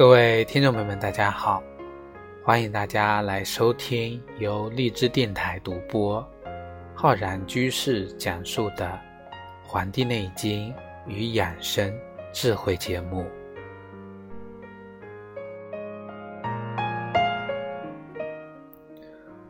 各位听众朋友们，大家好！欢迎大家来收听由荔枝电台独播、浩然居士讲述的《黄帝内经与养生智慧》节目。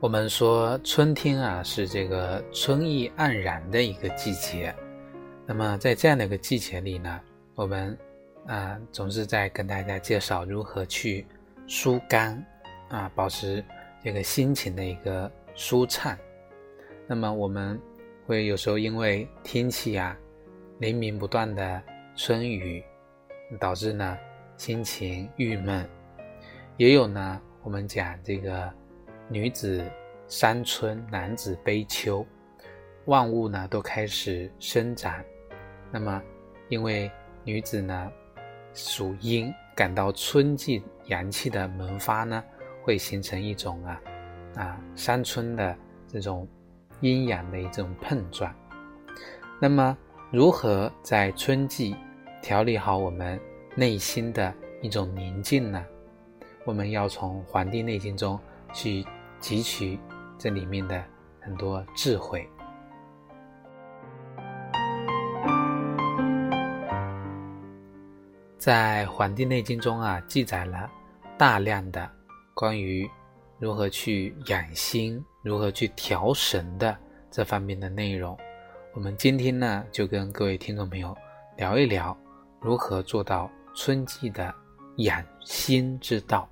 我们说春天啊，是这个春意盎然的一个季节。那么在这样的一个季节里呢，我们。啊，总是在跟大家介绍如何去疏肝，啊，保持这个心情的一个舒畅。那么我们会有时候因为天气啊，连绵不断的春雨，导致呢心情郁闷。也有呢，我们讲这个女子伤春，男子悲秋，万物呢都开始生长。那么因为女子呢。属阴，感到春季阳气的萌发呢，会形成一种啊啊伤春的这种阴阳的一种碰撞。那么，如何在春季调理好我们内心的一种宁静呢？我们要从《黄帝内经》中去汲取这里面的很多智慧。在《黄帝内经》中啊，记载了大量的关于如何去养心、如何去调神的这方面的内容。我们今天呢，就跟各位听众朋友聊一聊如何做到春季的养心之道。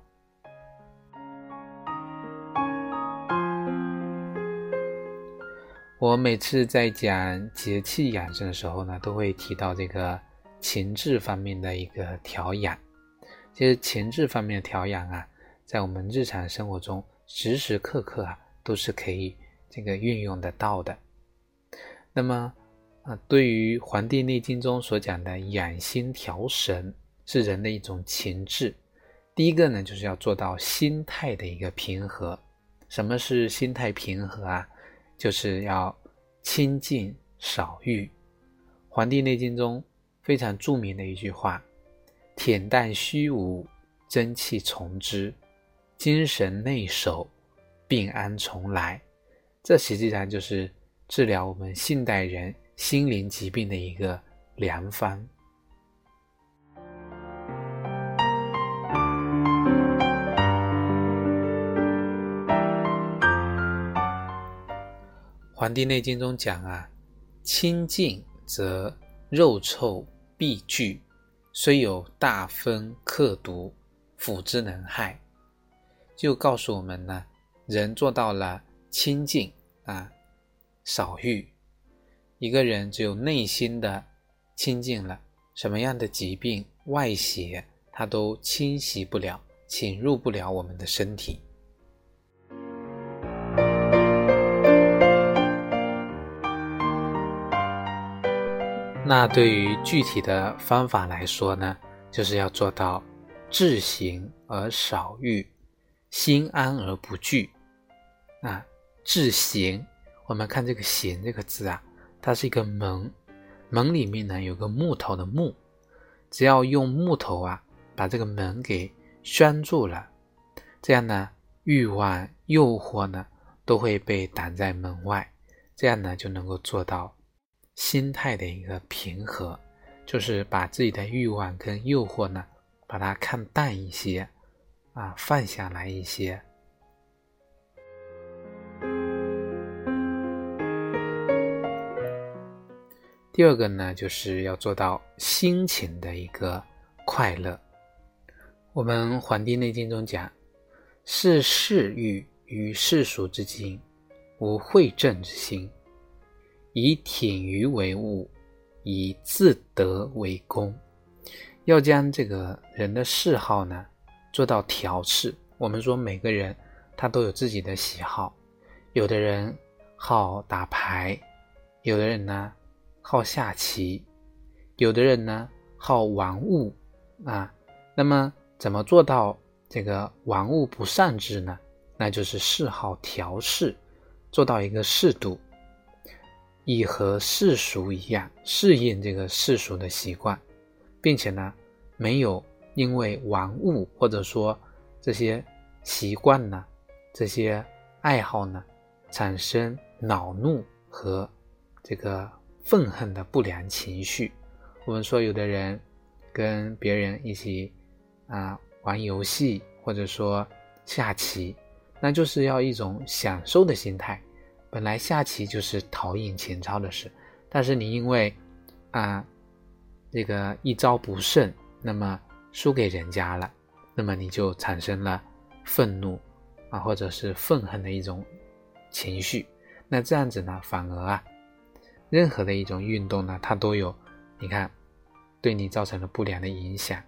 我每次在讲节气养生的时候呢，都会提到这个。情志方面的一个调养，其实情志方面的调养啊，在我们日常生活中时时刻刻啊都是可以这个运用得到的。那么啊，对于《黄帝内经》中所讲的养心调神，是人的一种情志。第一个呢，就是要做到心态的一个平和。什么是心态平和啊？就是要清静少欲。《黄帝内经》中。非常著名的一句话：“恬淡虚无，真气从之；精神内守，病安从来。”这实际上就是治疗我们现代人心灵疾病的一个良方。《黄帝内经》中讲啊：“清静则肉臭。”必惧，虽有大风克毒，辅之能害。就告诉我们呢，人做到了清净啊，少欲。一个人只有内心的清净了，什么样的疾病外邪，他都侵袭不了，侵入不了我们的身体。那对于具体的方法来说呢，就是要做到志行而少欲，心安而不惧。啊，志行，我们看这个“行”这个字啊，它是一个门，门里面呢有个木头的木，只要用木头啊把这个门给拴住了，这样呢欲望、诱惑呢都会被挡在门外，这样呢就能够做到。心态的一个平和，就是把自己的欲望跟诱惑呢，把它看淡一些，啊，放下来一些。第二个呢，就是要做到心情的一个快乐。我们《黄帝内经》中讲：“视世欲与世俗之精，无会正之心。”以挺于为物，以自得为功。要将这个人的嗜好呢做到调试。我们说每个人他都有自己的喜好，有的人好打牌，有的人呢好下棋，有的人呢好玩物啊。那么怎么做到这个玩物不善之呢？那就是嗜好调试，做到一个适度。以和世俗一样适应这个世俗的习惯，并且呢，没有因为玩物或者说这些习惯呢、这些爱好呢，产生恼怒和这个愤恨的不良情绪。我们说，有的人跟别人一起啊玩游戏，或者说下棋，那就是要一种享受的心态。本来下棋就是陶冶情操的事，但是你因为啊这个一招不慎，那么输给人家了，那么你就产生了愤怒啊，或者是愤恨的一种情绪。那这样子呢，反而啊，任何的一种运动呢，它都有，你看。对你造成了不良的影响，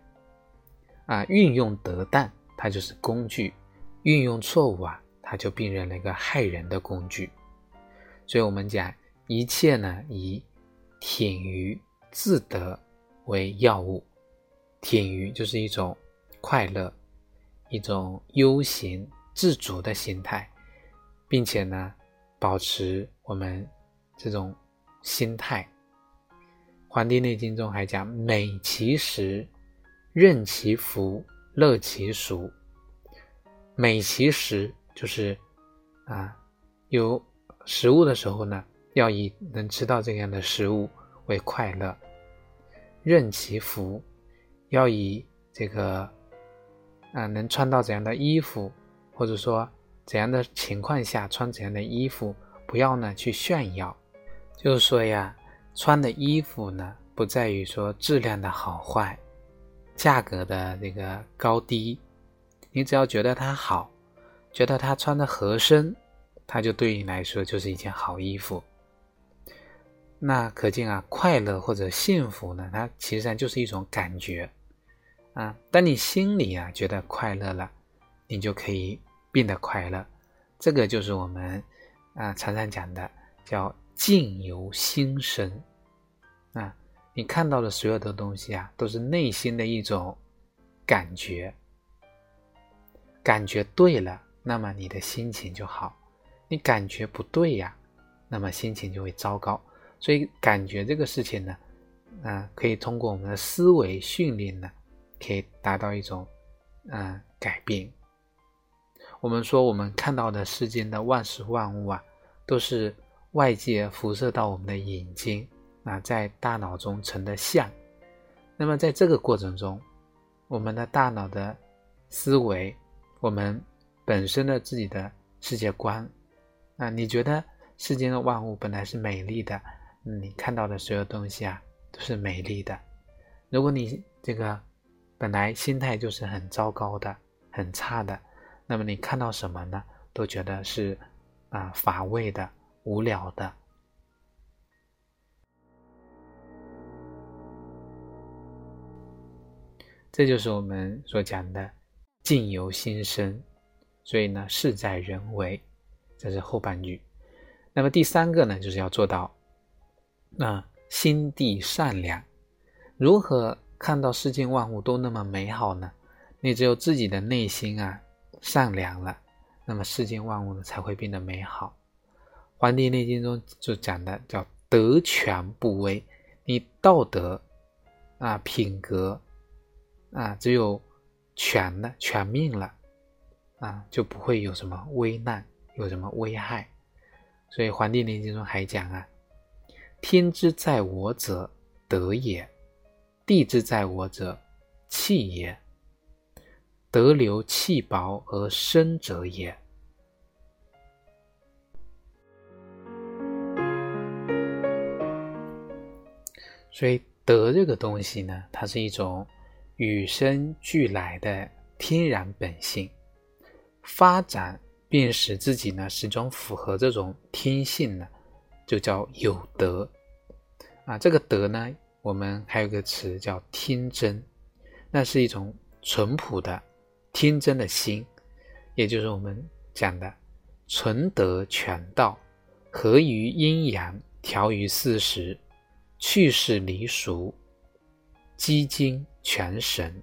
啊，运用得当，它就是工具；运用错误啊，它就变成了一个害人的工具。所以，我们讲一切呢，以挺于自得为要务。舔于就是一种快乐，一种悠闲自足的心态，并且呢，保持我们这种心态。《黄帝内经》中还讲：“美其食，任其服，乐其俗。”美其食就是啊，有食物的时候呢，要以能吃到这样的食物为快乐；任其服，要以这个啊能穿到怎样的衣服，或者说怎样的情况下穿怎样的衣服，不要呢去炫耀。就是说呀。穿的衣服呢，不在于说质量的好坏，价格的那个高低，你只要觉得它好，觉得它穿的合身，它就对你来说就是一件好衣服。那可见啊，快乐或者幸福呢，它其实上就是一种感觉啊。当你心里啊觉得快乐了，你就可以变得快乐。这个就是我们啊常常讲的叫境由心生。啊，你看到的所有的东西啊，都是内心的一种感觉，感觉对了，那么你的心情就好；你感觉不对呀，那么心情就会糟糕。所以，感觉这个事情呢，啊，可以通过我们的思维训练呢，可以达到一种嗯改变。我们说，我们看到的世间的万事万物啊，都是外界辐射到我们的眼睛。啊，在大脑中成的像，那么在这个过程中，我们的大脑的思维，我们本身的自己的世界观，啊，你觉得世间的万物本来是美丽的，你看到的所有东西啊都是美丽的。如果你这个本来心态就是很糟糕的、很差的，那么你看到什么呢，都觉得是啊乏味的、无聊的。这就是我们所讲的“境由心生”，所以呢，事在人为，这是后半句。那么第三个呢，就是要做到那心地善良。如何看到世间万物都那么美好呢？你只有自己的内心啊善良了，那么世间万物呢才会变得美好。《黄帝内经》中就讲的叫“德全不危”，你道德啊品格。啊，只有全了、全命了，啊，就不会有什么危难，有什么危害。所以《黄帝内经》中还讲啊：“天之在我者，德也；地之在我者，气也。德流气薄而生者也。”所以德这个东西呢，它是一种。与生俱来的天然本性，发展并使自己呢始终符合这种天性呢，就叫有德啊。这个德呢，我们还有个词叫天真，那是一种淳朴的、天真的心，也就是我们讲的纯德全道，合于阴阳，调于四时，去世离俗，积精。全神。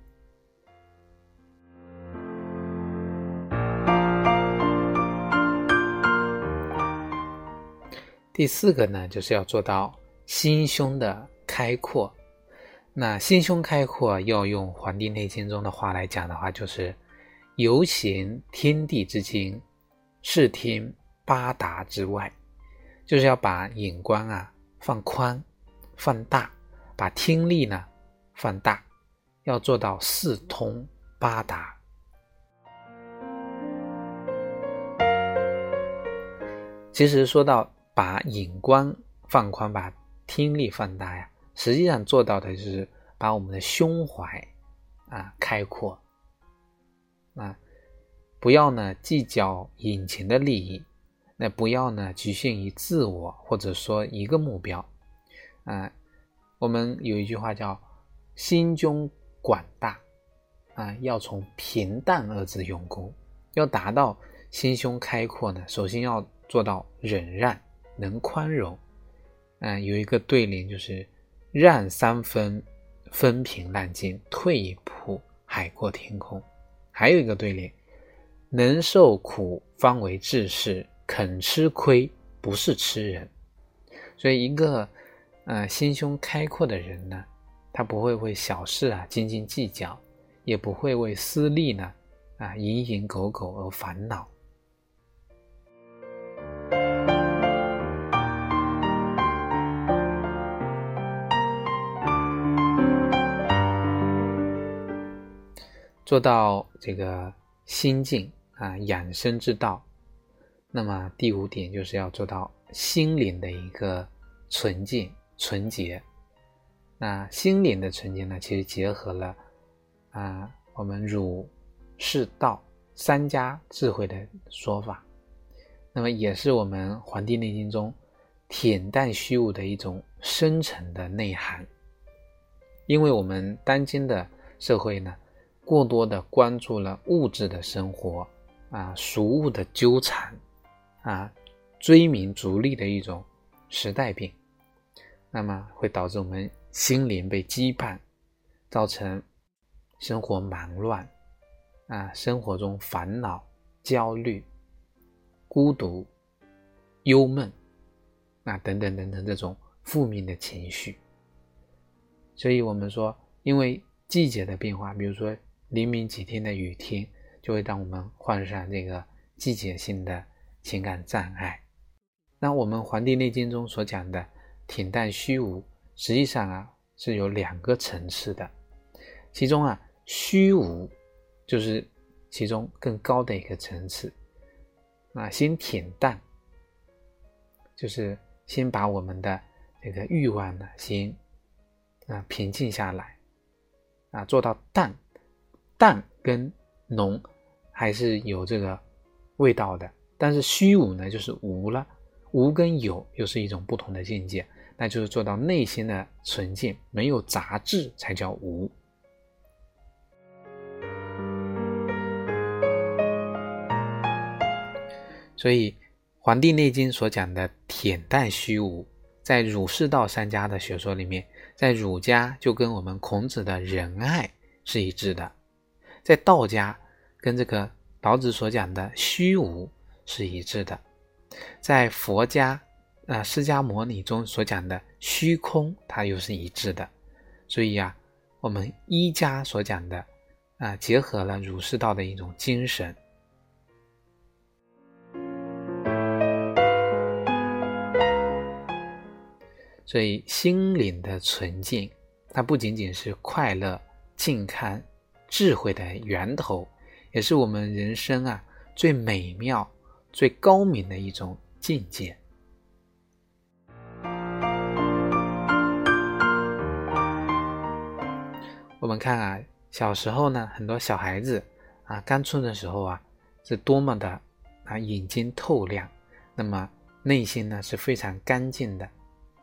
第四个呢，就是要做到心胸的开阔。那心胸开阔，要用《黄帝内经》中的话来讲的话，就是游行天地之经，视听八达之外，就是要把眼光啊放宽、放大，把听力呢放大，要做到四通八达。其实说到把眼光放宽，把听力放大呀。实际上做到的就是把我们的胸怀啊开阔啊，不要呢计较眼前的利益，那不要呢局限于自我或者说一个目标啊。我们有一句话叫“心胸广大”，啊，要从平淡二字用功。要达到心胸开阔呢，首先要做到忍让，能宽容。嗯，有一个对联就是。让三分，风平浪静；退一步，海阔天空。还有一个对联：能受苦方为志士，肯吃亏不是吃人。所以，一个呃心胸开阔的人呢，他不会为小事啊斤斤计较，也不会为私利呢啊蝇营狗苟而烦恼。做到这个心静啊，养生之道。那么第五点就是要做到心灵的一个纯净、纯洁。那心灵的纯洁呢，其实结合了啊我们儒、释、道三家智慧的说法。那么也是我们《黄帝内经》中恬淡虚无的一种深层的内涵。因为我们当今的社会呢。过多的关注了物质的生活，啊，俗物的纠缠，啊，追名逐利的一种时代病，那么会导致我们心灵被羁绊，造成生活忙乱，啊，生活中烦恼、焦虑、孤独、忧闷，啊，等等等等这种负面的情绪。所以我们说，因为季节的变化，比如说。黎明几天的雨天，就会让我们患上这个季节性的情感障碍。那我们《黄帝内经》中所讲的恬淡虚无，实际上啊是有两个层次的。其中啊，虚无就是其中更高的一个层次。那先恬淡，就是先把我们的这个欲望呢，先啊平静下来，啊做到淡。淡跟浓还是有这个味道的，但是虚无呢，就是无了。无跟有又是一种不同的境界，那就是做到内心的纯净，没有杂质才叫无。所以，《黄帝内经》所讲的恬淡虚无，在儒释道三家的学说里面，在儒家就跟我们孔子的仁爱是一致的。在道家跟这个老子所讲的虚无是一致的，在佛家啊释迦牟尼中所讲的虚空，它又是一致的。所以啊，我们一家所讲的啊，结合了儒释道的一种精神。所以心灵的纯净，它不仅仅是快乐、健康。智慧的源头，也是我们人生啊最美妙、最高明的一种境界。我们看啊，小时候呢，很多小孩子啊，刚出的时候啊，是多么的啊眼睛透亮，那么内心呢是非常干净的。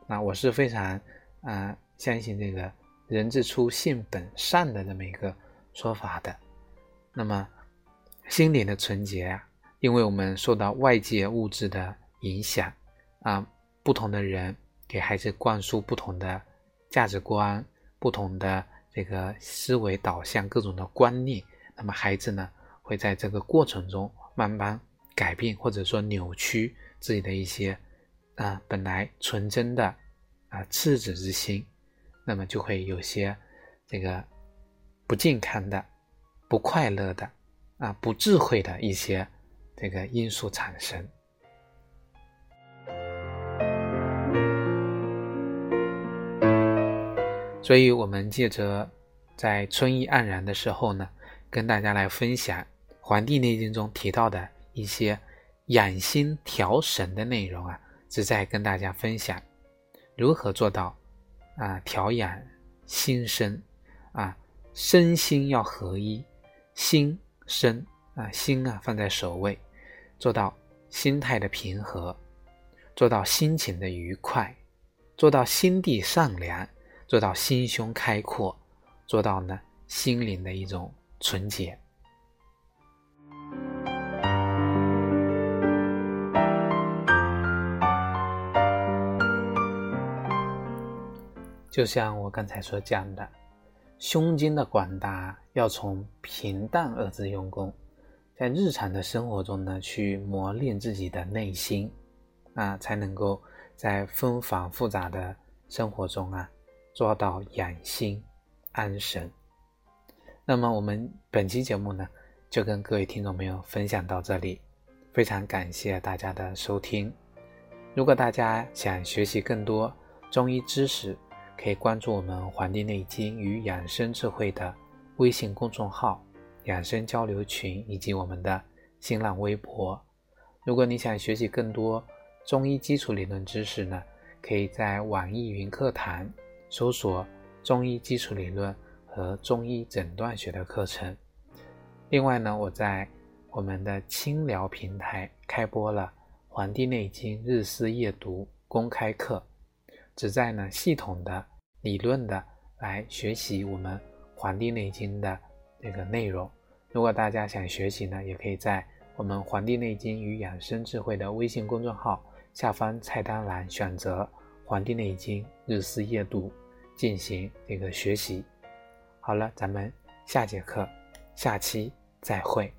啊，我是非常啊相信这个“人之初，性本善”的这么一个。说法的，那么心灵的纯洁啊，因为我们受到外界物质的影响啊，不同的人给孩子灌输不同的价值观、不同的这个思维导向、各种的观念，那么孩子呢会在这个过程中慢慢改变或者说扭曲自己的一些啊本来纯真的啊赤子之心，那么就会有些这个不健康的、不快乐的啊、不智慧的一些这个因素产生。所以，我们借着在春意盎然的时候呢，跟大家来分享《黄帝内经》中提到的一些养心调神的内容啊，是在跟大家分享如何做到啊调养心身啊，身心要合一，心身啊心啊放在首位，做到心态的平和，做到心情的愉快，做到心地善良。做到心胸开阔，做到呢心灵的一种纯洁。就像我刚才所讲的，胸襟的广大要从平淡二字用功，在日常的生活中呢，去磨练自己的内心，啊，才能够在纷繁复杂的生活中啊。做到养心安神。那么我们本期节目呢，就跟各位听众朋友分享到这里，非常感谢大家的收听。如果大家想学习更多中医知识，可以关注我们《黄帝内经与养生智慧》的微信公众号、养生交流群以及我们的新浪微博。如果你想学习更多中医基础理论知识呢，可以在网易云课堂。搜索中医基础理论和中医诊断学的课程。另外呢，我在我们的清聊平台开播了《黄帝内经日思夜读》公开课，旨在呢系统的、理论的来学习我们《黄帝内经》的这个内容。如果大家想学习呢，也可以在我们《黄帝内经与养生智慧》的微信公众号下方菜单栏选择《黄帝内经日思夜读》。进行这个学习，好了，咱们下节课，下期再会。